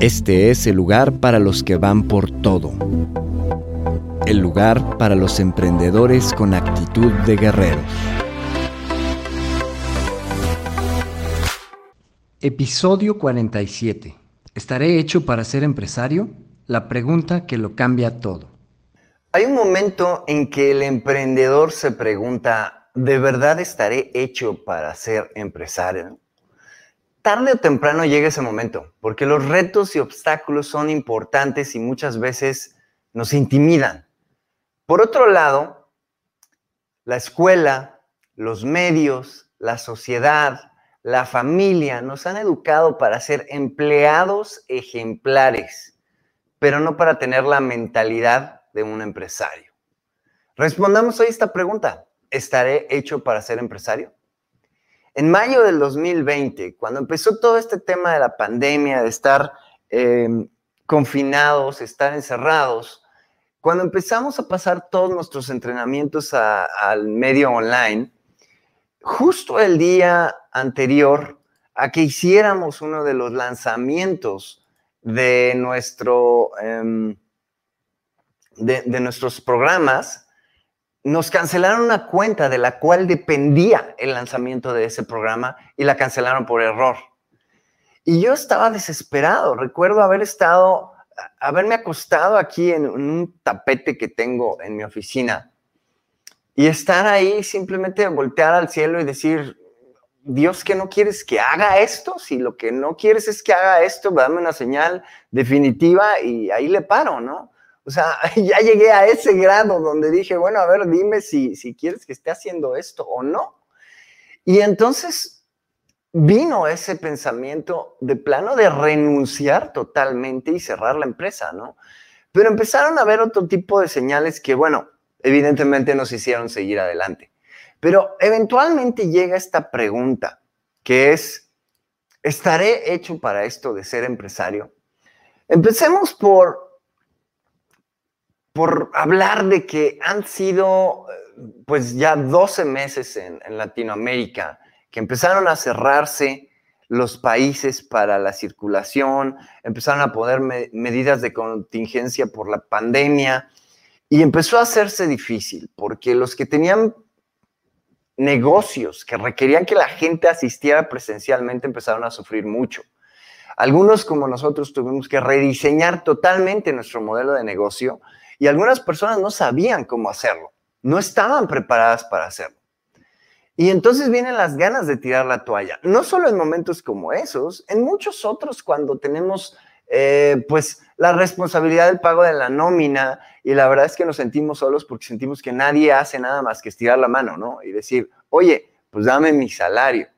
Este es el lugar para los que van por todo. El lugar para los emprendedores con actitud de guerreros. Episodio 47. ¿Estaré hecho para ser empresario? La pregunta que lo cambia todo. Hay un momento en que el emprendedor se pregunta, ¿de verdad estaré hecho para ser empresario? Tarde o temprano llega ese momento, porque los retos y obstáculos son importantes y muchas veces nos intimidan. Por otro lado, la escuela, los medios, la sociedad, la familia nos han educado para ser empleados ejemplares, pero no para tener la mentalidad de un empresario. Respondamos hoy esta pregunta. ¿Estaré hecho para ser empresario? En mayo del 2020, cuando empezó todo este tema de la pandemia, de estar em, confinados, estar encerrados, cuando empezamos a pasar todos nuestros entrenamientos al medio online, justo el día anterior a que hiciéramos uno de los lanzamientos de, nuestro, em, de nuestros programas, nos cancelaron una cuenta de la cual dependía el lanzamiento de ese programa y la cancelaron por error. Y yo estaba desesperado. Recuerdo haber estado, haberme acostado aquí en un tapete que tengo en mi oficina y estar ahí simplemente voltear al cielo y decir, Dios, ¿qué no quieres que haga esto? Si lo que no quieres es que haga esto, dame una señal definitiva y ahí le paro, ¿no? O sea, ya llegué a ese grado donde dije, bueno, a ver, dime si, si quieres que esté haciendo esto o no. Y entonces vino ese pensamiento de plano de renunciar totalmente y cerrar la empresa, ¿no? Pero empezaron a ver otro tipo de señales que, bueno, evidentemente nos hicieron seguir adelante. Pero eventualmente llega esta pregunta, que es, ¿estaré hecho para esto de ser empresario? Empecemos por por hablar de que han sido pues ya 12 meses en, Latinoamérica que empezaron a cerrarse los países para la circulación, empezaron a poner medidas de contingencia por la pandemia y empezó a hacerse difícil porque los que tenían negocios que requerían que la gente asistiera presencialmente empezaron a sufrir mucho. Algunos como nosotros tuvimos que rediseñar totalmente nuestro modelo de negocio y algunas personas no sabían cómo hacerlo, no estaban preparadas para hacerlo. Y entonces vienen las ganas de tirar la toalla, no solo en momentos como esos, en muchos otros cuando tenemos eh, pues la responsabilidad del pago de la nómina y la verdad es que nos sentimos solos porque sentimos que nadie hace nada más que estirar la mano, ¿no? Y decir, oye, pues dame mi salario.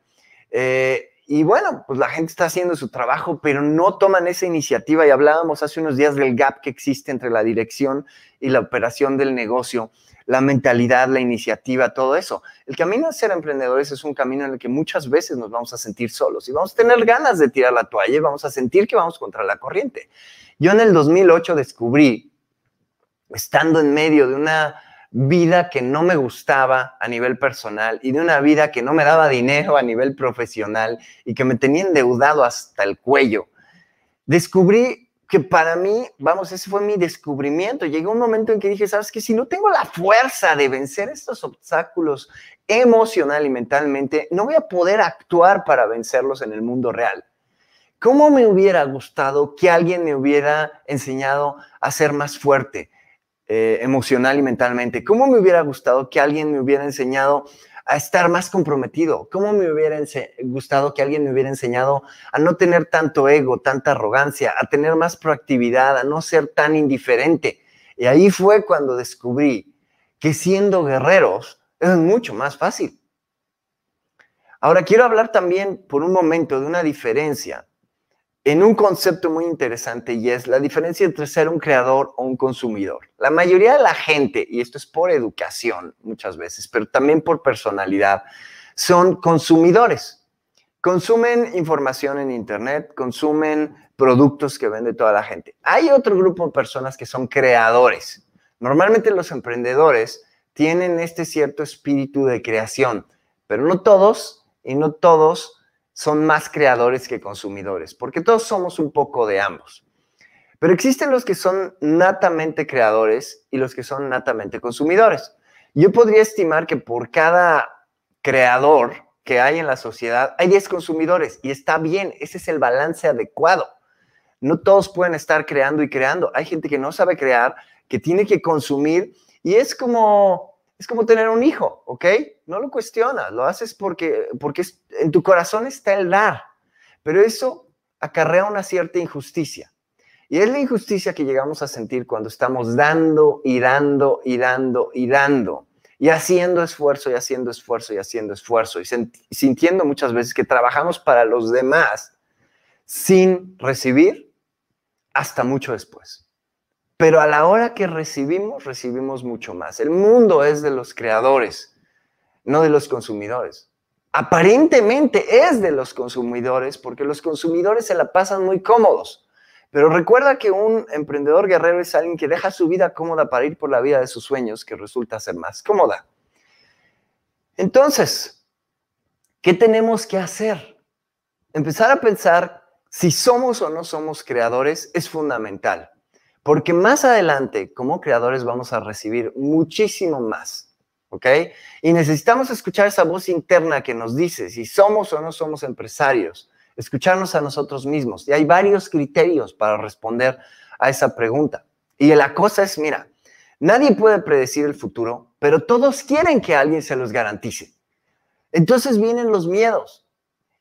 Eh, y bueno, pues la gente está haciendo su trabajo, pero no toman esa iniciativa. Y hablábamos hace unos días del gap que existe entre la dirección y la operación del negocio, la mentalidad, la iniciativa, todo eso. El camino de ser emprendedores es un camino en el que muchas veces nos vamos a sentir solos y vamos a tener ganas de tirar la toalla y vamos a sentir que vamos contra la corriente. Yo en el 2008 descubrí, estando en medio de una vida que no me gustaba a nivel personal y de una vida que no me daba dinero a nivel profesional y que me tenía endeudado hasta el cuello. Descubrí que para mí, vamos, ese fue mi descubrimiento. Llegó un momento en que dije, ¿sabes qué? Si no tengo la fuerza de vencer estos obstáculos emocional y mentalmente, no voy a poder actuar para vencerlos en el mundo real. ¿Cómo me hubiera gustado que alguien me hubiera enseñado a ser más fuerte, eh, emocional y mentalmente. ¿Cómo me hubiera gustado que alguien me hubiera enseñado a estar más comprometido? ¿Cómo me hubiera gustado que alguien me hubiera enseñado a no tener tanto ego, tanta arrogancia, a tener más proactividad, a no ser tan indiferente? Y ahí fue cuando descubrí que siendo guerreros es mucho más fácil. Ahora quiero hablar también por un momento de una diferencia en un concepto muy interesante y es la diferencia entre ser un creador o un consumidor. La mayoría de la gente, y esto es por educación muchas veces, pero también por personalidad, son consumidores. Consumen información en Internet, consumen productos que vende toda la gente. Hay otro grupo de personas que son creadores. Normalmente los emprendedores tienen este cierto espíritu de creación, pero no todos y no todos son más creadores que consumidores, porque todos somos un poco de ambos. Pero existen los que son natamente creadores y los que son natamente consumidores. Yo podría estimar que por cada creador que hay en la sociedad hay 10 consumidores y está bien, ese es el balance adecuado. No todos pueden estar creando y creando. Hay gente que no sabe crear, que tiene que consumir y es como es como tener un hijo, ¿ok? No lo cuestionas, lo haces porque, porque en tu corazón está el dar, pero eso acarrea una cierta injusticia. Y es la injusticia que llegamos a sentir cuando estamos dando y dando y dando y dando, y haciendo esfuerzo y haciendo esfuerzo y haciendo esfuerzo, y sintiendo muchas veces que trabajamos para los demás sin recibir hasta mucho después. Pero a la hora que recibimos, recibimos mucho más. El mundo es de los creadores, no de los consumidores. Aparentemente es de los consumidores porque los consumidores se la pasan muy cómodos. Pero recuerda que un emprendedor guerrero es alguien que deja su vida cómoda para ir por la vida de sus sueños, que resulta ser más cómoda. Entonces, ¿qué tenemos que hacer? Empezar a pensar si somos o no somos creadores es fundamental. Porque más adelante, como creadores, vamos a recibir muchísimo más. ¿Ok? Y necesitamos escuchar esa voz interna que nos dice si somos o no somos empresarios, escucharnos a nosotros mismos. Y hay varios criterios para responder a esa pregunta. Y la cosa es, mira, nadie puede predecir el futuro, pero todos quieren que alguien se los garantice. Entonces vienen los miedos.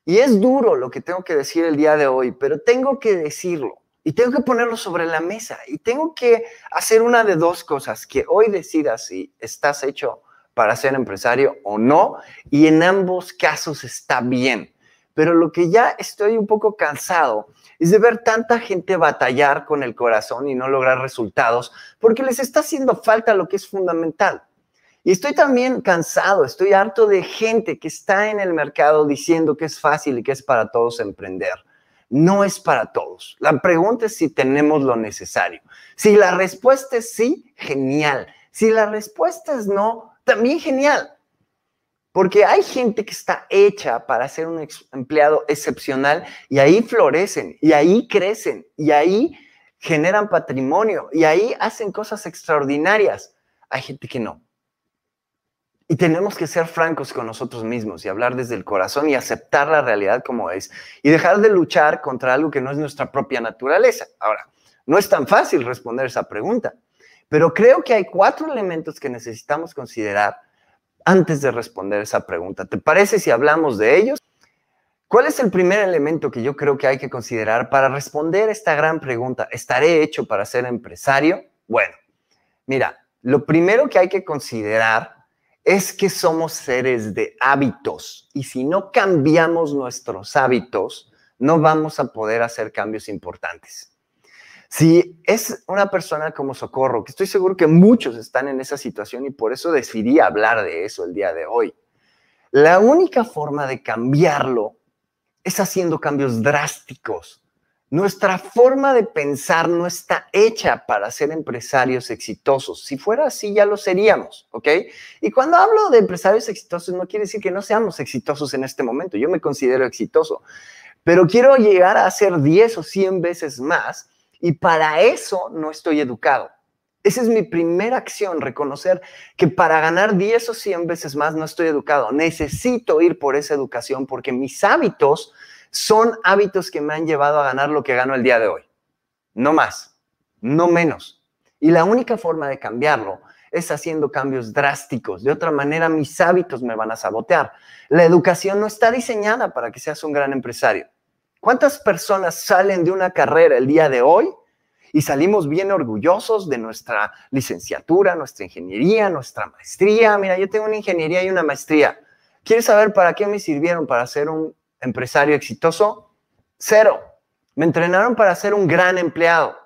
Y es duro lo que tengo que decir el día de hoy, pero tengo que decirlo. Y tengo que ponerlo sobre la mesa y tengo que hacer una de dos cosas, que hoy decidas si estás hecho para ser empresario o no, y en ambos casos está bien. Pero lo que ya estoy un poco cansado es de ver tanta gente batallar con el corazón y no lograr resultados porque les está haciendo falta lo que es fundamental. Y estoy también cansado, estoy harto de gente que está en el mercado diciendo que es fácil y que es para todos emprender no es para todos. La pregunta es si tenemos lo necesario. Si la respuesta es sí, genial. Si la respuesta es no, también genial. Porque hay gente que está hecha para ser un empleado excepcional y ahí florecen, y ahí crecen, y ahí generan patrimonio, y ahí hacen cosas extraordinarias. Hay gente que no. Y tenemos que ser francos con nosotros mismos y hablar desde el corazón y aceptar la realidad como es y dejar de luchar contra algo que no es nuestra propia naturaleza. Ahora, no es tan fácil responder esa pregunta, pero creo que hay cuatro elementos que necesitamos considerar antes de responder esa pregunta. ¿Te parece si hablamos de ellos? ¿Cuál es el primer elemento que yo creo que hay que considerar para responder esta gran pregunta? ¿Estaré hecho para ser empresario? Bueno, mira, lo primero que hay que considerar es que somos seres de hábitos y si no cambiamos nuestros hábitos, no vamos a poder hacer cambios importantes. Si es una persona como Socorro, que estoy seguro que muchos están en esa situación y por eso decidí hablar de eso el día de hoy, la única forma de cambiarlo es haciendo cambios drásticos nuestra forma de pensar no está hecha para ser empresarios exitosos. Si fuera así, ya lo seríamos, ¿ok? Y cuando hablo de empresarios exitosos, no quiere decir que no seamos exitosos en este momento. Yo me considero exitoso, pero quiero llegar a hacer 10 o 100 veces más y para eso no estoy educado. Esa es mi primera acción, reconocer que para ganar 10 o 100 veces más no estoy educado. Necesito ir por esa educación porque mis hábitos son hábitos que me han llevado a ganar lo que gano el día de hoy. No más, no menos. Y la única forma de cambiarlo es haciendo cambios drásticos. De otra manera, mis hábitos me van a sabotear. La educación no está diseñada para que seas un gran empresario. ¿Cuántas personas salen de una carrera el día de hoy y salimos bien orgullosos de nuestra licenciatura, nuestra ingeniería, nuestra maestría? Mira, yo tengo una ingeniería y una maestría. ¿Quieres saber para qué me sirvieron para ser un empresario exitoso? Cero. Me entrenaron para ser un gran empleado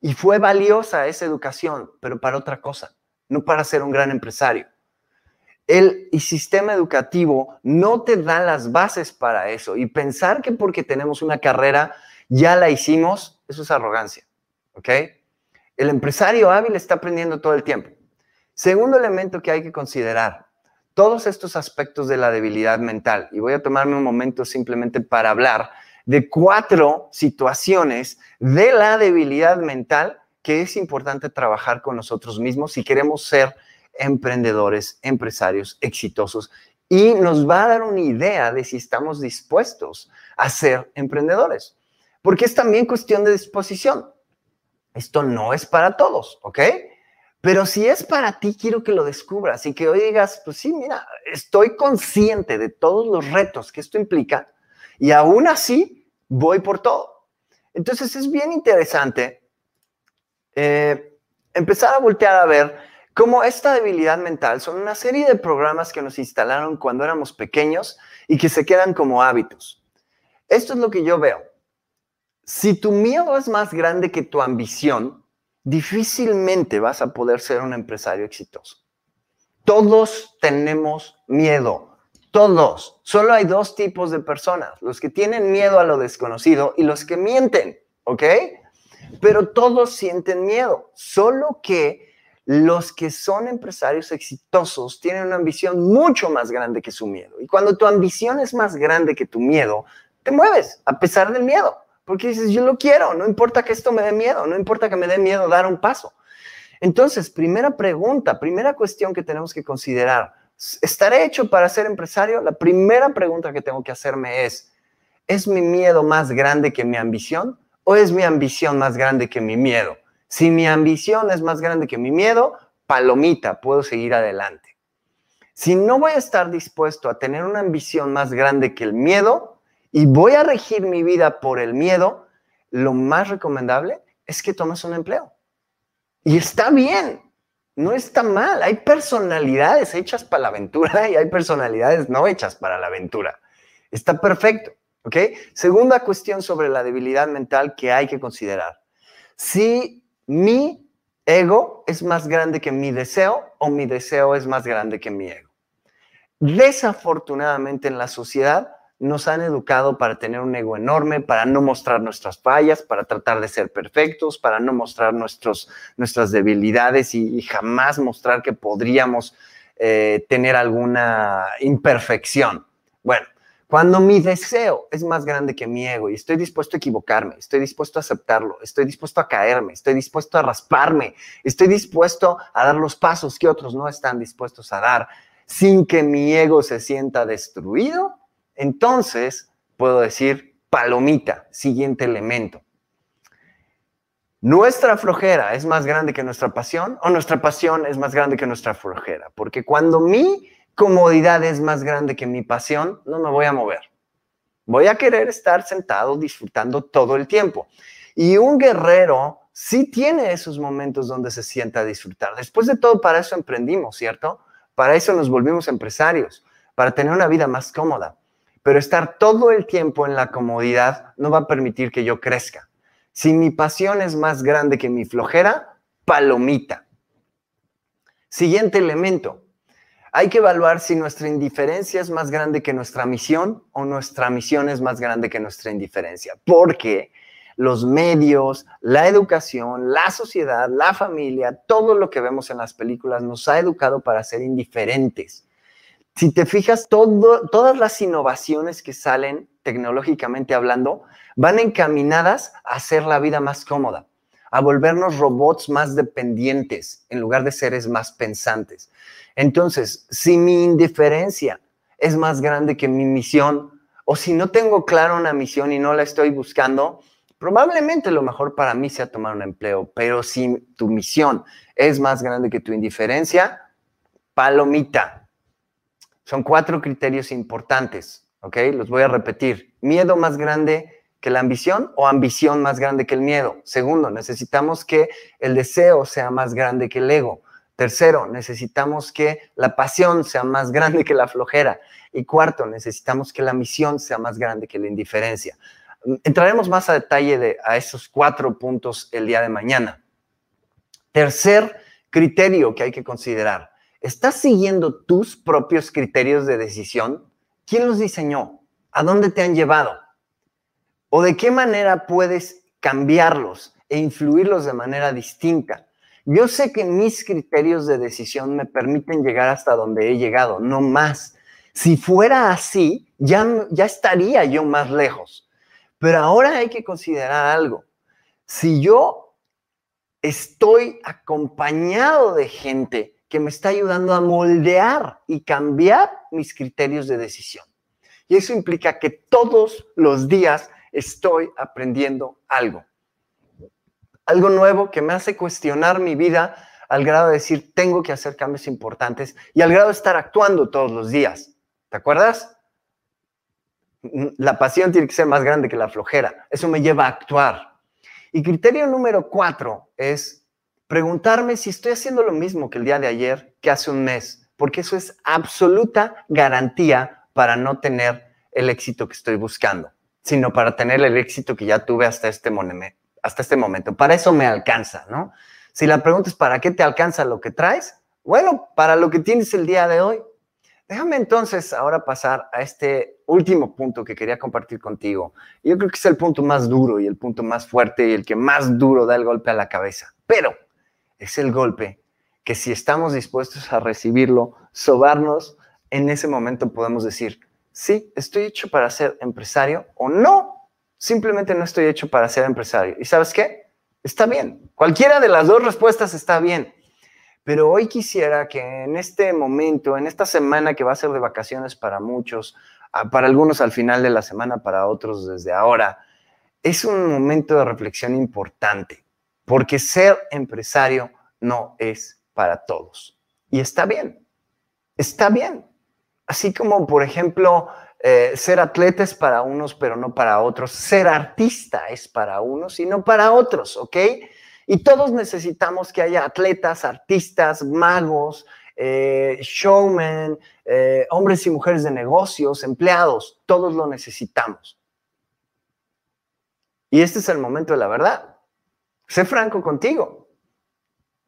y fue valiosa esa educación, pero para otra cosa no para ser un gran empresario. El, sistema educativo no te da las bases para eso. Y pensar que porque tenemos una carrera ya la hicimos, eso es arrogancia. ¿Ok? El empresario hábil está aprendiendo todo el tiempo. Segundo elemento que hay que considerar, todos estos aspectos de la debilidad mental. Y voy a tomarme un momento simplemente para hablar de cuatro situaciones de la debilidad mental que es importante trabajar con nosotros mismos si queremos ser emprendedores, empresarios exitosos. Y nos va a dar una idea de si estamos dispuestos a ser emprendedores. Porque es también cuestión de disposición. Esto no es para todos, ¿ok? Pero si es para ti, quiero que lo descubras y que hoy digas, pues sí, mira, estoy consciente de todos los retos que esto implica y aún así voy por todo. Entonces es bien interesante eh, empezar a voltear a ver cómo esta debilidad mental son una serie de programas que nos instalaron cuando éramos pequeños y que se quedan como hábitos. Esto es lo que yo veo. Si tu miedo es más grande que tu ambición, difícilmente vas a poder ser un empresario exitoso. Todos tenemos miedo, todos. Solo hay dos tipos de personas, los que tienen miedo a lo desconocido y los que mienten, ¿ok? pero todos sienten miedo, solo que los que son empresarios exitosos tienen una ambición mucho más grande que su miedo. Y cuando tu ambición es más grande que tu miedo, te mueves a pesar del miedo, porque dices, yo lo quiero, no importa que esto me dé miedo, no importa que me dé miedo dar un paso. Entonces, primera pregunta, primera cuestión que tenemos que considerar, ¿estaré hecho para ser empresario? La primera pregunta que tengo que hacerme es, ¿es mi miedo más grande que mi ambición? ¿O es mi ambición más grande que mi miedo? Si mi ambición es más grande que mi miedo, palomita, puedo seguir adelante. Si no voy a estar dispuesto a tener una ambición más grande que el miedo y voy a regir mi vida por el miedo, lo más recomendable es que tomes un empleo. Y está bien, no está mal. Hay personalidades hechas para la aventura y hay personalidades no hechas para la aventura. Está perfecto. ¿Ok? Segunda cuestión sobre la debilidad mental que hay que considerar. Si mi ego es más grande que mi deseo o mi deseo es más grande que mi ego. Desafortunadamente en la sociedad nos han educado para tener un ego enorme, para no mostrar nuestras fallas, para tratar de ser perfectos, para no mostrar nuestros, nuestras debilidades y, jamás mostrar que podríamos eh, tener alguna imperfección. Bueno, cuando mi deseo es más grande que mi ego y estoy dispuesto a equivocarme, estoy dispuesto a aceptarlo, estoy dispuesto a caerme, estoy dispuesto a rasparme, estoy dispuesto a dar los pasos que otros no están dispuestos a dar sin que mi ego se sienta destruido, entonces puedo decir palomita, siguiente elemento. ¿Nuestra flojera es más grande que nuestra pasión o nuestra pasión es más grande que nuestra flojera? Porque cuando mi comodidad es más grande que mi pasión, no me voy a mover. Voy a querer estar sentado disfrutando todo el tiempo. Y un guerrero sí tiene esos momentos donde se sienta a disfrutar. Después de todo, para eso emprendimos, ¿cierto? Para eso nos volvimos empresarios, para tener una vida más cómoda. Pero estar todo el tiempo en la comodidad no va a permitir que yo crezca. Si mi pasión es más grande que mi flojera, palomita. Siguiente elemento, hay que evaluar si nuestra indiferencia es más grande que nuestra misión o nuestra misión es más grande que nuestra indiferencia. Porque los medios, la educación, la sociedad, la familia, todo lo que vemos en las películas nos ha educado para ser indiferentes. Si te fijas, todas las innovaciones que salen tecnológicamente hablando van encaminadas a hacer la vida más cómoda, a volvernos robots más dependientes en lugar de seres más pensantes. Entonces, si mi indiferencia es más grande que mi misión, o si no tengo claro una misión y no la estoy buscando, Probablemente lo mejor para mí sea tomar un empleo, pero si tu misión es más grande que tu indiferencia, palomita. Son cuatro criterios importantes, ¿ok? Los voy a repetir. Miedo más grande que la ambición o ambición más grande que el miedo. Segundo, necesitamos que el deseo sea más grande que el ego. Tercero, necesitamos que la pasión sea más grande que la flojera. Y cuarto, necesitamos que la misión sea más grande que la indiferencia. Entraremos más a detalle de, a esos cuatro puntos el día de mañana. Tercer criterio que hay que considerar. ¿Estás siguiendo tus propios criterios de decisión? ¿Quién los diseñó? ¿A dónde te han llevado? ¿O de qué manera puedes cambiarlos e influirlos de manera distinta? Yo sé que mis criterios de decisión me permiten llegar hasta donde he llegado, no más. Si fuera así, ya, ya estaría yo más lejos. Pero ahora hay que considerar algo. Si yo estoy acompañado de gente que me está ayudando a moldear y cambiar mis criterios de decisión. Y eso implica que todos los días estoy aprendiendo algo algo nuevo que me hace cuestionar mi vida al grado de decir, tengo que hacer cambios importantes y al grado de estar actuando todos los días. ¿Te acuerdas? La pasión tiene que ser más grande que la flojera. Eso me lleva a actuar. Y criterio número cuatro es preguntarme si estoy haciendo lo mismo que el día de ayer, que hace un mes, porque eso es absoluta garantía para no tener el éxito que estoy buscando, sino para tener el éxito que ya tuve hasta este hasta este momento. Para eso me alcanza, ¿no? Si la pregunta es, ¿para qué te alcanza lo que traes? Bueno, para lo que tienes el día de hoy. Déjame entonces ahora pasar a este último punto que quería compartir contigo. Yo creo que es el punto más duro y el punto más fuerte y el que más duro da el golpe a la cabeza. Pero es el golpe que si estamos dispuestos a recibirlo, sobarnos, en ese momento podemos decir, sí, estoy hecho para ser empresario o no, simplemente no estoy hecho para ser empresario. ¿Y sabes qué? Está bien. Cualquiera de las dos respuestas está bien. Pero hoy quisiera que en este momento, en esta semana que va a ser de vacaciones para muchos, para algunos al final de la semana, para otros desde ahora, es un momento de reflexión importante, porque ser empresario no es para todos. Y está bien, está bien. Así como, por ejemplo, eh, ser atleta es para unos, pero no para otros. Ser artista es para unos y no para otros, ¿ok? Y todos necesitamos que haya atletas, artistas, magos, eh, showmen, eh, hombres y mujeres de negocios, empleados. Todos lo necesitamos. Y este es el momento de la verdad. Sé franco contigo.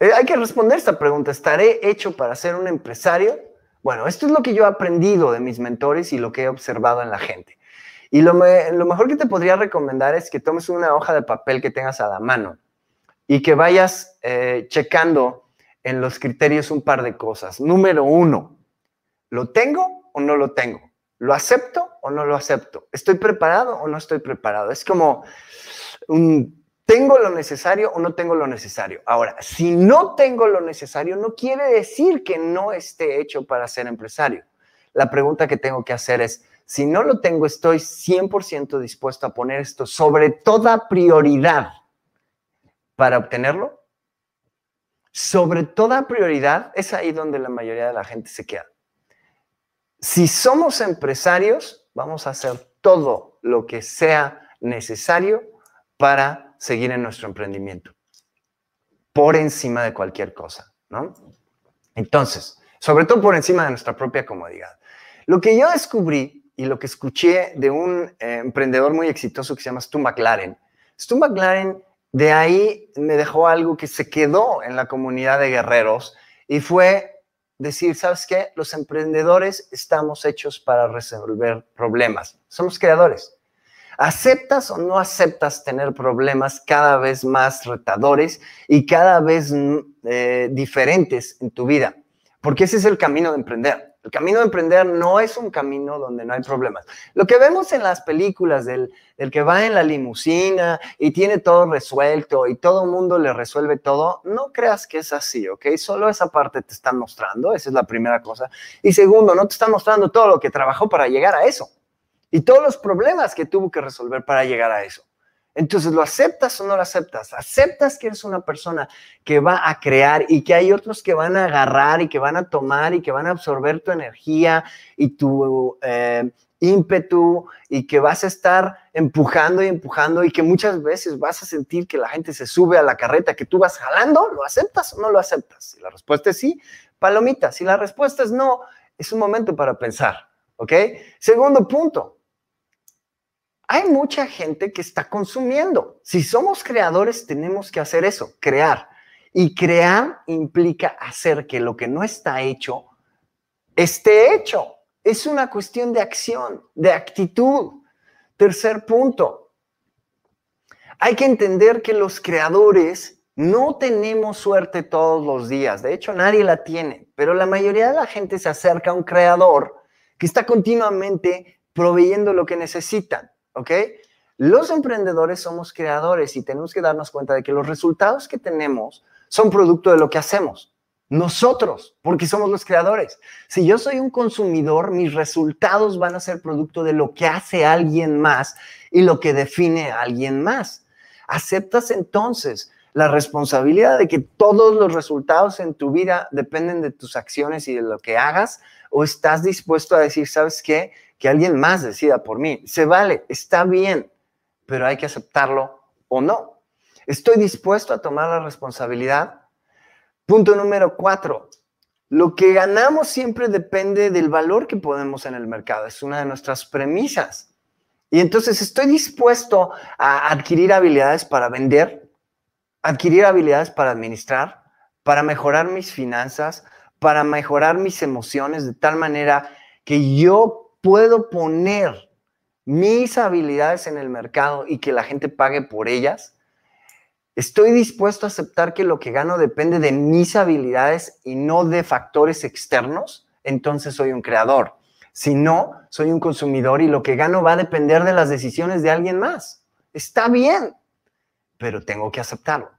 hay que responder esta pregunta. ¿Estaré hecho para ser un empresario? Bueno, esto es lo que yo he aprendido de mis mentores y lo que he observado en la gente. Y lo, mejor que te podría recomendar es que tomes una hoja de papel que tengas a la mano y que vayas eh, checando en los criterios un par de cosas. Número uno, ¿lo tengo o no lo tengo? ¿Lo acepto o no lo acepto? ¿Estoy preparado o no estoy preparado? Es como un ¿Tengo lo necesario o no tengo lo necesario? Ahora, si no tengo lo necesario, no quiere decir que no esté hecho para ser empresario. La pregunta que tengo que hacer es, si no lo tengo, estoy 100% dispuesto a poner esto sobre toda prioridad para obtenerlo. Sobre toda prioridad, es ahí donde la mayoría de la gente se queda. Si somos empresarios, vamos a hacer todo lo que sea necesario para seguir en nuestro emprendimiento, por encima de cualquier cosa, ¿no? Entonces, sobre todo por encima de nuestra propia comodidad. Lo que yo descubrí y lo que escuché de un eh, emprendedor muy exitoso que se llama Stu McLaren, Stu McLaren de ahí me dejó algo que se quedó en la comunidad de guerreros y fue decir, ¿sabes qué? Los emprendedores estamos hechos para resolver problemas. Somos creadores. ¿Aceptas o no aceptas tener problemas cada vez más retadores y cada vez mm, eh, diferentes en tu vida? Porque ese es el camino de emprender. El camino de emprender no es un camino donde no hay problemas. Lo que vemos en las películas del, del que va en la limusina y tiene todo resuelto y todo el mundo le resuelve todo, no creas que es así, ¿ok? Solo esa parte te están mostrando, esa es la primera cosa. Y segundo, no te están mostrando todo lo que trabajó para llegar a eso y todos los problemas que tuvo que resolver para llegar a eso. Entonces, ¿lo aceptas o no lo aceptas? ¿Aceptas que eres una persona que va a crear y que hay otros que van a agarrar y que van a tomar y que van a absorber tu energía y tu eh, ímpetu y que vas a estar empujando y empujando y que muchas veces vas a sentir que la gente se sube a la carreta que tú vas jalando? ¿Lo aceptas o no lo aceptas? Si la respuesta es sí, palomita. Si la respuesta es no, es un momento para pensar. ¿Ok? Segundo punto, hay mucha gente que está consumiendo. Si somos creadores, tenemos que hacer eso, crear. Y crear implica hacer que lo que no está hecho esté hecho. Es una cuestión de acción, de actitud. Tercer punto, hay que entender que los creadores no tenemos suerte todos los días. De hecho, nadie la tiene, pero la mayoría de la gente se acerca a un creador que está continuamente proveyendo lo que necesitan. ¿Ok? Los emprendedores somos creadores y tenemos que darnos cuenta de que los resultados que tenemos son producto de lo que hacemos. Nosotros, porque somos los creadores. Si yo soy un consumidor, mis resultados van a ser producto de lo que hace alguien más y lo que define a alguien más. ¿Aceptas entonces la responsabilidad de que todos los resultados en tu vida dependen de tus acciones y de lo que hagas? ¿O estás dispuesto a decir, sabes qué? que alguien más decida por mí. Se vale, está bien, pero hay que aceptarlo o no. Estoy dispuesto a tomar la responsabilidad. Punto número cuatro. Lo que ganamos siempre depende del valor que podemos en el mercado. Es una de nuestras premisas. Y entonces estoy dispuesto a adquirir habilidades para vender, adquirir habilidades para administrar, para mejorar mis finanzas, para mejorar mis emociones de tal manera que yo puedo poner mis habilidades en el mercado y que la gente pague por ellas, estoy dispuesto a aceptar que lo que gano depende de mis habilidades y no de factores externos, entonces soy un creador. Si no, soy un consumidor y lo que gano va a depender de las decisiones de alguien más. Está bien, pero tengo que aceptarlo.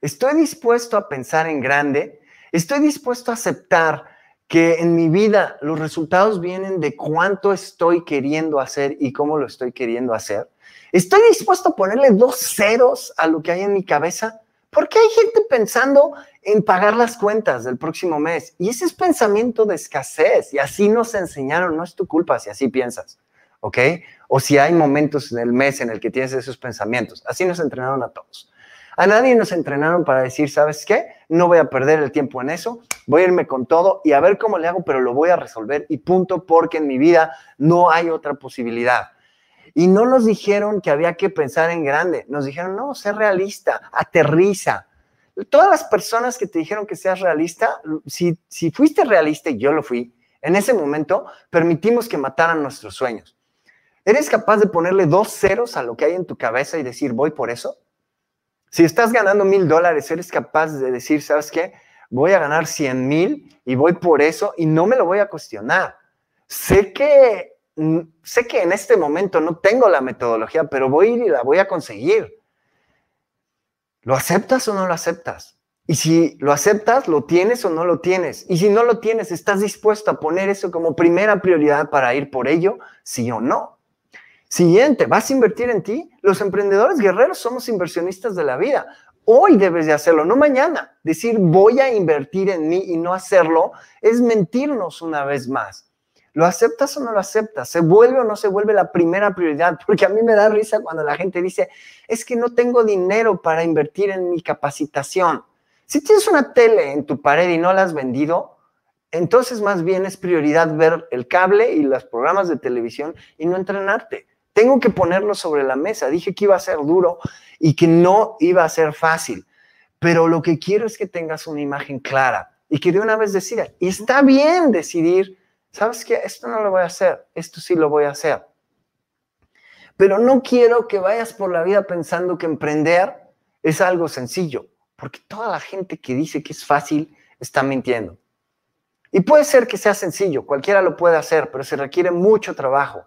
Estoy dispuesto a pensar en grande, estoy dispuesto a aceptar que en mi vida los resultados vienen de cuánto estoy queriendo hacer y cómo lo estoy queriendo hacer. ¿Estoy dispuesto a ponerle dos ceros a lo que hay en mi cabeza? Porque hay gente pensando en pagar las cuentas del próximo mes y ese es pensamiento de escasez y así nos enseñaron, no es tu culpa si así piensas, ¿ok? O si hay momentos en el mes en el que tienes esos pensamientos, así nos entrenaron a todos. A nadie nos entrenaron para decir, ¿sabes qué? No voy a perder el tiempo en eso, voy a irme con todo y a ver cómo le hago, pero lo voy a resolver y punto, porque en mi vida no hay otra posibilidad. Y no nos dijeron que había que pensar en grande, nos dijeron, no, sé realista, aterriza. Todas las personas que te dijeron que seas realista, si, si fuiste realista y yo lo fui, en ese momento permitimos que mataran nuestros sueños. ¿Eres capaz de ponerle dos ceros a lo que hay en tu cabeza y decir, voy por eso? Si estás ganando mil dólares, eres capaz de decir, ¿sabes qué? Voy a ganar cien mil y voy por eso y no me lo voy a cuestionar. Sé que, mm, sé que en este momento no tengo la metodología, pero voy a ir y la voy a conseguir. ¿Lo aceptas o no lo aceptas? Y si lo aceptas, ¿lo tienes o no lo tienes? Y si no lo tienes, ¿estás dispuesto a poner eso como primera prioridad para ir por ello? Sí o no. Siguiente, ¿vas a invertir en ti? Los emprendedores guerreros somos inversionistas de la vida. Hoy debes de hacerlo, no mañana. Decir voy a invertir en mí y no hacerlo es mentirnos una vez más. ¿Lo aceptas o no lo aceptas? ¿Se vuelve o no se vuelve la primera prioridad? Porque a mí me da risa cuando la gente dice, es que no tengo dinero para invertir en mi capacitación. Si tienes una tele en tu pared y no la has vendido, entonces más bien es prioridad ver el cable y los programas de televisión y no entrenarte. Tengo que ponerlo sobre la mesa. Dije que iba a ser duro y que no iba a ser fácil, pero lo que quiero es que tengas una imagen clara y que de una vez decida, y está bien decidir, ¿sabes qué? Esto no lo voy a hacer, esto sí lo voy a hacer. Pero no quiero que vayas por la vida pensando que emprender es algo sencillo, porque toda la gente que dice que es fácil está mintiendo. Y puede ser que sea sencillo, cualquiera lo puede hacer, pero se requiere mucho trabajo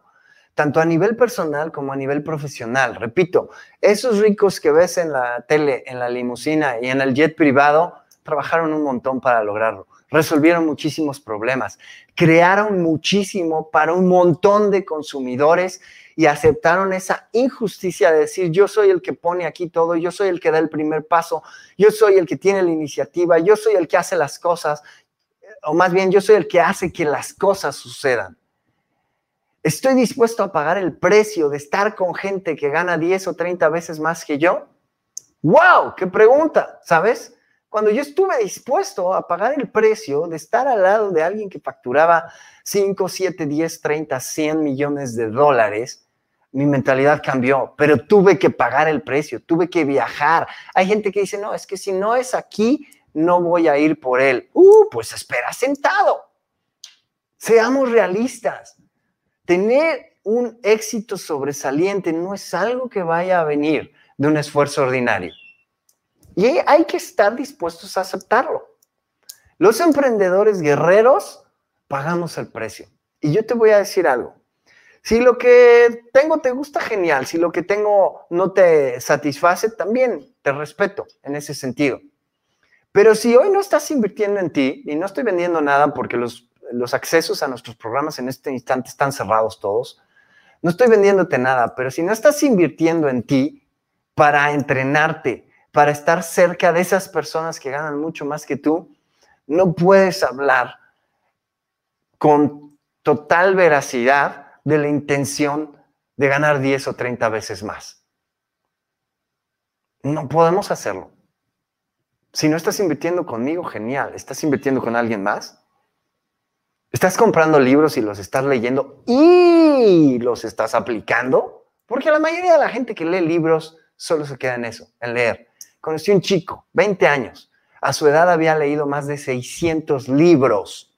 tanto a nivel personal como a nivel profesional. Repito, esos ricos que ves en la tele, en la limusina y en el jet privado, trabajaron un montón para lograrlo. resolvieron muchísimos problemas, crearon muchísimo para un montón de consumidores y aceptaron esa injusticia de decir yo soy el que pone aquí todo, yo soy el que da el primer paso, yo soy el que tiene la iniciativa, yo soy el que hace las cosas, o más bien yo soy el que hace que las cosas sucedan. ¿Estoy dispuesto a pagar el precio de estar con gente que gana 10 o 30 veces más que yo? ¡Wow! ¡Qué pregunta! ¿Sabes? Cuando yo estuve dispuesto a pagar el precio de estar al lado de alguien que facturaba 5, 7, 10, 30, 100 millones de dólares, mi mentalidad cambió, pero tuve que pagar el precio, tuve que viajar. Hay gente que dice, no, es que si no es aquí, no voy a ir por él. Uh, pues espera sentado. Seamos realistas. Tener un éxito sobresaliente no es algo que vaya a venir de un esfuerzo ordinario. Y hay que estar dispuestos a aceptarlo. Los emprendedores guerreros pagamos el precio. Y yo te voy a decir algo. Si lo que tengo te gusta, genial. Si lo que tengo no te satisface, también te respeto en ese sentido. Pero si hoy no estás invirtiendo en ti, y no estoy vendiendo nada porque los, los accesos a nuestros programas en este instante están cerrados todos, no estoy vendiéndote nada, pero si no estás invirtiendo en ti para entrenarte, para estar cerca de esas personas que ganan mucho más que tú, no puedes hablar con total veracidad de la intención de ganar 10 o 30 veces más. No podemos hacerlo. Si no estás invirtiendo conmigo, genial. ¿Estás invirtiendo con alguien más? ¿Estás comprando libros y los estás leyendo y los estás aplicando? Porque la mayoría de la gente que lee libros solo se queda en eso, en leer. Conocí un chico, 20 años. A su edad había leído más de 600 libros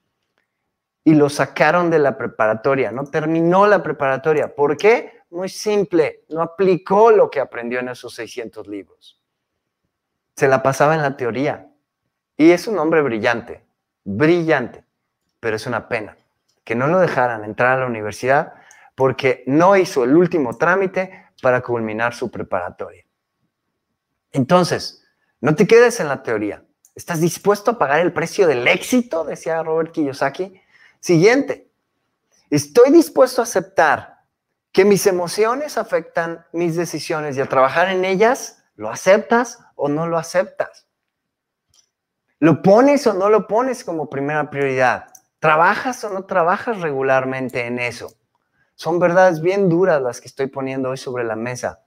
y lo sacaron de la preparatoria. No terminó la preparatoria. ¿Por qué? Muy simple. No aplicó lo que aprendió en esos 600 libros se la pasaba en la teoría. Y es un hombre brillante, brillante, pero es una pena que no lo dejaran entrar a la universidad porque no hizo el último trámite para culminar su preparatoria. Entonces, no te quedes en la teoría. ¿Estás dispuesto a pagar el precio del éxito? Decía Robert Kiyosaki. Siguiente, estoy dispuesto a aceptar que mis emociones afectan mis decisiones y a trabajar en ellas. ¿Lo aceptas o no lo aceptas? ¿Lo pones o no lo pones como primera prioridad? ¿Trabajas o no trabajas regularmente en eso? Son verdades bien duras las que estoy poniendo hoy sobre la mesa.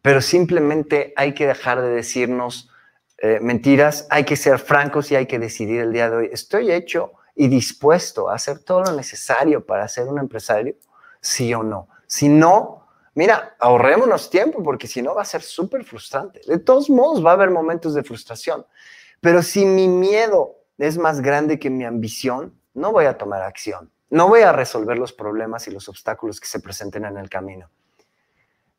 Pero simplemente hay que dejar de decirnos eh, mentiras, hay que ser francos y hay que decidir el día de hoy, ¿estoy hecho y dispuesto a hacer todo lo necesario para ser un empresario? Sí o no. Si no, mira, ahorrémonos tiempo porque si no va a ser súper frustrante. De todos modos va a haber momentos de frustración, pero si mi miedo es más grande que mi ambición, no voy a tomar acción, no voy a resolver los problemas y los obstáculos que se presenten en el camino.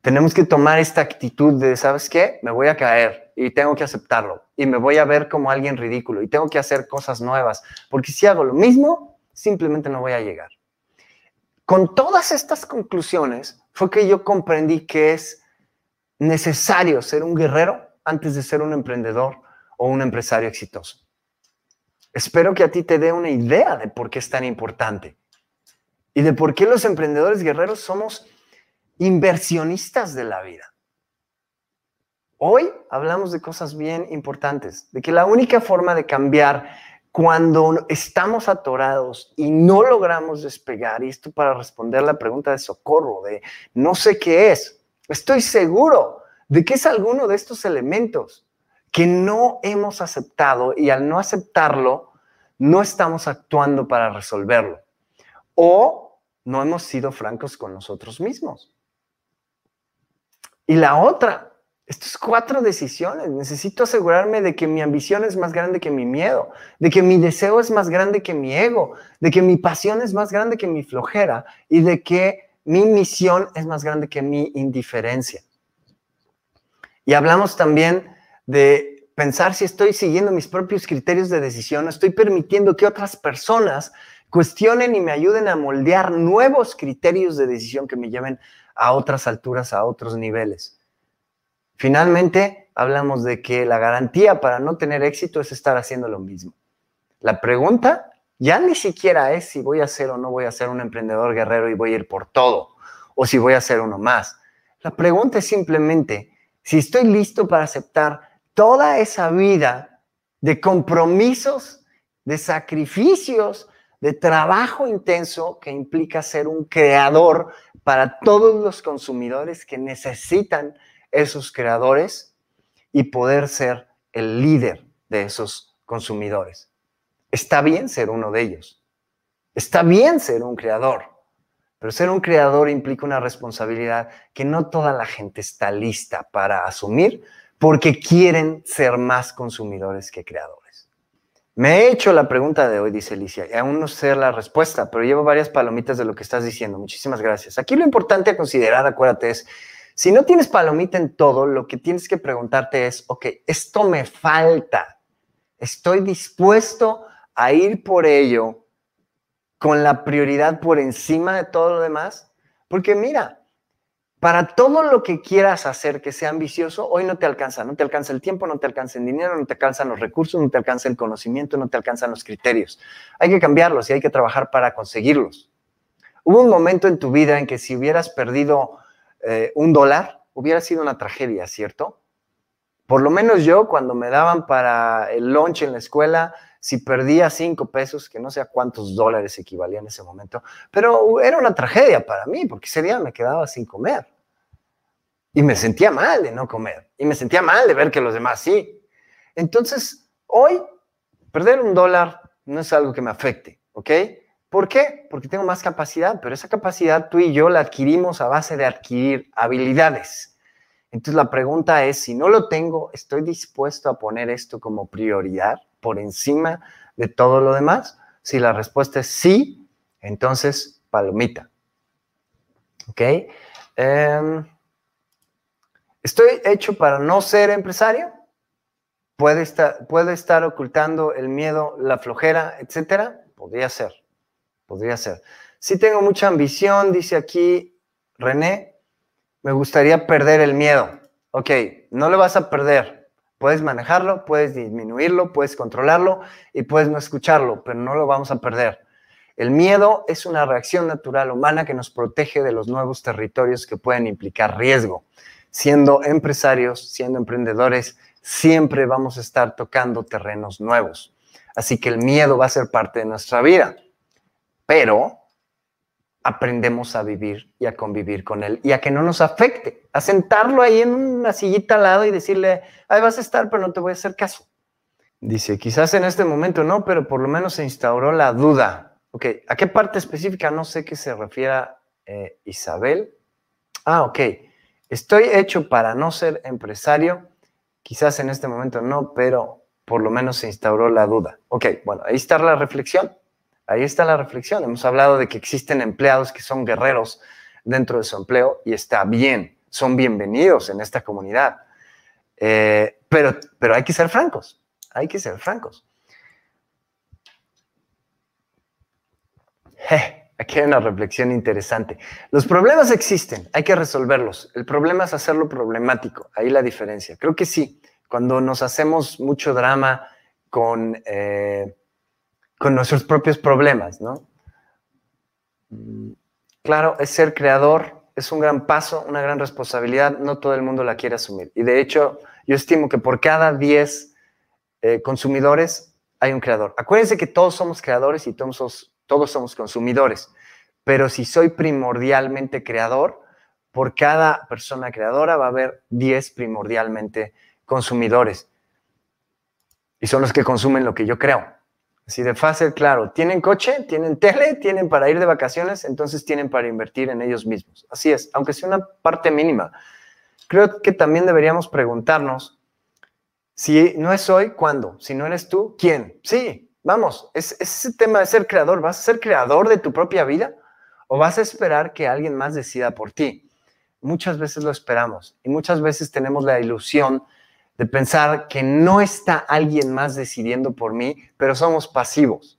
Tenemos que tomar esta actitud de, ¿sabes qué? Me voy a caer y tengo que aceptarlo y me voy a ver como alguien ridículo y tengo que hacer cosas nuevas, porque si hago lo mismo, simplemente no voy a llegar. Con todas estas conclusiones, fue que yo comprendí que es necesario ser un guerrero antes de ser un emprendedor o un empresario exitoso. Espero que a ti te dé una idea de por qué es tan importante y de por qué los emprendedores guerreros somos inversionistas de la vida. Hoy hablamos de cosas bien importantes, de que la única forma de cambiar cuando estamos atorados y no logramos despegar, y esto para responder la pregunta de socorro, de no sé qué es, estoy seguro de que es alguno de estos elementos que no hemos aceptado y al no aceptarlo, no estamos actuando para resolverlo. O no hemos sido francos con nosotros mismos. Y la otra estas cuatro decisiones. Necesito asegurarme de que mi ambición es más grande que mi miedo, de que mi deseo es más grande que mi ego, de que mi pasión es más grande que mi flojera y de que mi misión es más grande que mi indiferencia. Y hablamos también de pensar si estoy siguiendo mis propios criterios de decisión, estoy permitiendo que otras personas cuestionen y me ayuden a moldear nuevos criterios de decisión que me lleven a otras alturas, a otros niveles. Finalmente, hablamos de que la garantía para no tener éxito es estar haciendo lo mismo. La pregunta ya ni siquiera es si voy a ser o no voy a ser un emprendedor guerrero y voy a ir por todo, o si voy a ser uno más. La pregunta es simplemente si estoy listo para aceptar toda esa vida de compromisos, de sacrificios, de trabajo intenso que implica ser un creador para todos los consumidores que necesitan esos creadores y poder ser el líder de esos consumidores. Está bien ser uno de ellos. Está bien ser un creador. Pero ser un creador implica una responsabilidad que no toda la gente está lista para asumir porque quieren ser más consumidores que creadores. Me he hecho la pregunta de hoy, dice Alicia, y aún no sé la respuesta, pero llevo varias palomitas de lo que estás diciendo. Muchísimas gracias. Aquí lo importante a considerar, acuérdate, es, si no tienes palomita en todo, lo que tienes que preguntarte es, ok, esto me falta. Estoy dispuesto a ir por ello con la prioridad por encima de todo lo demás? Porque mira, para todo lo que quieras hacer que sea ambicioso, hoy no te alcanza, no te alcanza el tiempo, no te alcanza el dinero, no te alcanzan los recursos, no te alcanza el conocimiento, no te alcanzan los criterios. Hay que cambiarlos y hay que trabajar para conseguirlos. Hubo un momento en tu vida en que si hubieras perdido eh, un dólar, hubiera sido una tragedia, ¿cierto? Por lo menos yo, cuando me daban para el lunch en la escuela, si perdía cinco pesos, que no sé a cuántos dólares equivalía en ese momento, pero era una tragedia para mí, porque ese día me quedaba sin comer. Y me sentía mal de no comer. Y me sentía mal de ver que los demás sí. Entonces, hoy, perder un dólar no es algo que me afecte, ¿ok? ¿Por qué? Porque tengo más capacidad, pero esa capacidad tú y yo la adquirimos a base de adquirir habilidades. Entonces la pregunta es, si no lo tengo, ¿estoy dispuesto a poner esto como prioridad? por encima de todo lo demás? Si la respuesta es sí, entonces palomita. ¿Ok? Em, ¿Estoy hecho para no ser empresario? ¿Puede estar, ¿Puede estar ocultando el miedo, la flojera, etcétera? Podría ser, podría ser. Si tengo mucha ambición, dice aquí René, me gustaría perder el miedo. Ok, no lo vas a perder, Puedes manejarlo, puedes disminuirlo, puedes controlarlo y puedes no escucharlo, pero no lo vamos a perder. El miedo es una reacción natural humana que nos protege de los nuevos territorios que pueden implicar riesgo. Siendo empresarios, siendo emprendedores, siempre vamos a estar tocando terrenos nuevos. Así que el miedo va a ser parte de nuestra vida. Pero aprendemos a vivir y a convivir con él y a que no nos afecte, a sentarlo ahí en una sillita al lado y decirle, ahí vas a estar, pero no te voy a hacer caso. Dice, quizás en este momento no, pero por lo menos se instauró la duda. Ok, ¿a qué parte específica? No sé qué se refiere eh, Isabel. Ah, ok. Estoy hecho para no ser empresario. Quizás en este momento no, pero por lo menos se instauró la duda. Ok, bueno, ahí está la reflexión. Ahí está la reflexión. Hemos hablado de que existen empleados que son guerreros dentro de su empleo y está bien, son bienvenidos en esta comunidad. Eh, pero, pero hay que ser francos, hay que ser francos. Aquí hay una reflexión interesante. Los problemas existen, hay que resolverlos. El problema es hacerlo problemático, ahí la diferencia. Creo que sí, cuando nos hacemos mucho drama con... Eh, con nuestros propios problemas, ¿no? Claro, es ser creador, es un gran paso, una gran responsabilidad, no todo el mundo la quiere asumir. Y de hecho, yo estimo que por cada 10 eh, consumidores hay un creador. Acuérdense que todos somos creadores y todos, todos somos consumidores, pero si soy primordialmente creador, por cada persona creadora va a haber 10 primordialmente consumidores. Y son los que consumen lo que yo creo. Así de fácil, claro. Tienen coche, tienen tele, tienen para ir de vacaciones, entonces tienen para invertir en ellos mismos. Así es, aunque sea una parte mínima. Creo que también deberíamos preguntarnos, si no es hoy, ¿cuándo? Si no eres tú, ¿quién? Sí, vamos, es, es ese tema de ser creador. ¿Vas a ser creador de tu propia vida o vas a esperar que alguien más decida por ti? Muchas veces lo esperamos y muchas veces tenemos la ilusión de pensar que no está alguien más decidiendo por mí, pero somos pasivos.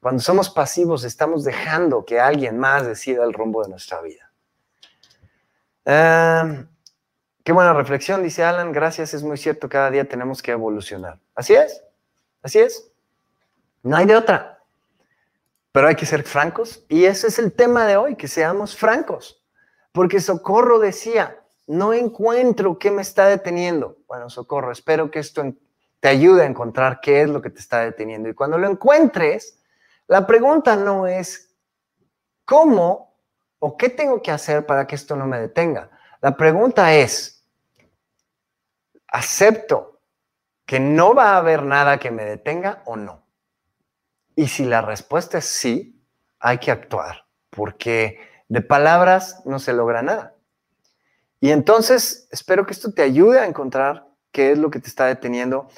Cuando somos pasivos estamos dejando que alguien más decida el rumbo de nuestra vida. Em, qué buena reflexión, dice Alan. Gracias, es muy cierto, cada día tenemos que evolucionar. Así es, así es. No hay de otra. Pero hay que ser francos y ese es el tema de hoy, que seamos francos. Porque Socorro decía, no encuentro qué me está deteniendo. Bueno, Socorro, espero que esto te ayude a encontrar qué es lo que te está deteniendo. Y cuando lo encuentres, la pregunta no es cómo o qué tengo que hacer para que esto no me detenga. La pregunta es, ¿acepto que no va a haber nada que me detenga o no? Y si la respuesta es sí, hay que actuar, porque de palabras no se logra nada. Y entonces espero que esto te ayude a encontrar qué es lo que te está deteniendo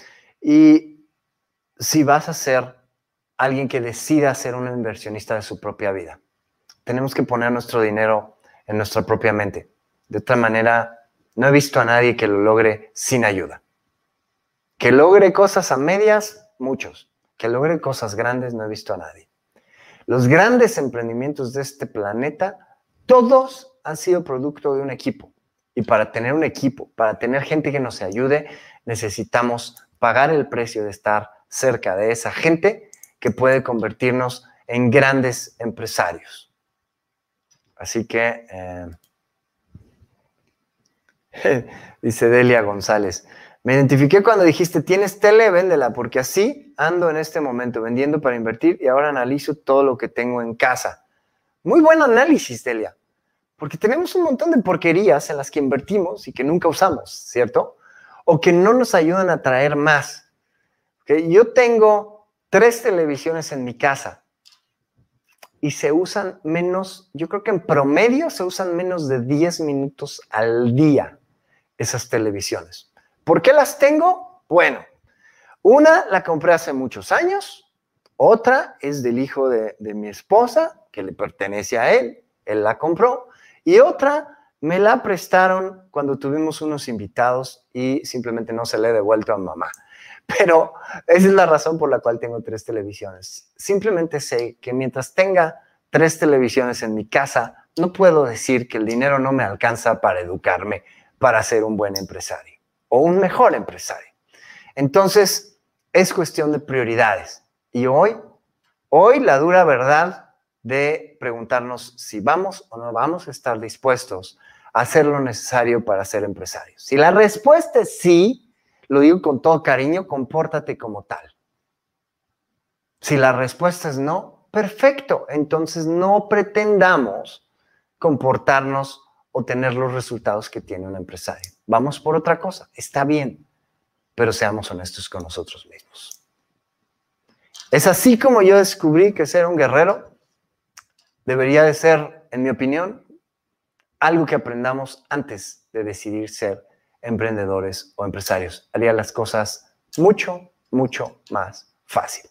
y si vas a ser alguien que decida ser un inversionista de su propia vida. Tenemos que poner nuestro dinero en nuestra propia mente. De otra manera, no he visto a nadie que lo logre sin ayuda. Que logre cosas a medias, muchos que logre cosas grandes no he visto a nadie. Los grandes emprendimientos de este planeta, todos han sido producto de un equipo. Y para tener un equipo, para tener gente que nos ayude, necesitamos pagar el precio de estar cerca de esa gente que puede convertirnos en grandes empresarios. Así que, eh, dice Delia González, me identifiqué cuando dijiste, tienes tele, véndela, porque así ando en este momento vendiendo para invertir y ahora analizo todo lo que tengo en casa. Muy buen análisis, Delia, porque tenemos un montón de porquerías en las que invertimos y que nunca usamos, ¿cierto? O que no nos ayudan a traer más. Yo tengo tres televisiones en mi casa y se usan menos, yo creo que en promedio se usan menos de 10 minutos al día esas televisiones. ¿Por qué las tengo? Bueno, una la compré hace muchos años, otra es del hijo de, mi esposa, que le pertenece a él, él la compró, y otra me la prestaron cuando tuvimos unos invitados y simplemente no se le he devuelto a mamá. Pero esa es la razón por la cual tengo tres televisiones. Simplemente sé que mientras tenga tres televisiones en mi casa, no puedo decir que el dinero no me alcanza para educarme, para ser un buen empresario o un mejor empresario. Entonces, es cuestión de prioridades. Y hoy, hoy la dura verdad de preguntarnos si vamos o no vamos a estar dispuestos a hacer lo necesario para ser empresarios. Si la respuesta es sí, lo digo con todo cariño, compórtate como tal. Si la respuesta es no, perfecto. Entonces no pretendamos comportarnos o tener los resultados que tiene un empresario. Vamos por otra cosa, está bien, pero seamos honestos con nosotros mismos. Es así como yo descubrí que ser un guerrero debería de ser, en mi opinión, algo que aprendamos antes de decidir ser emprendedores o empresarios. Haría las cosas mucho, mucho más fácil.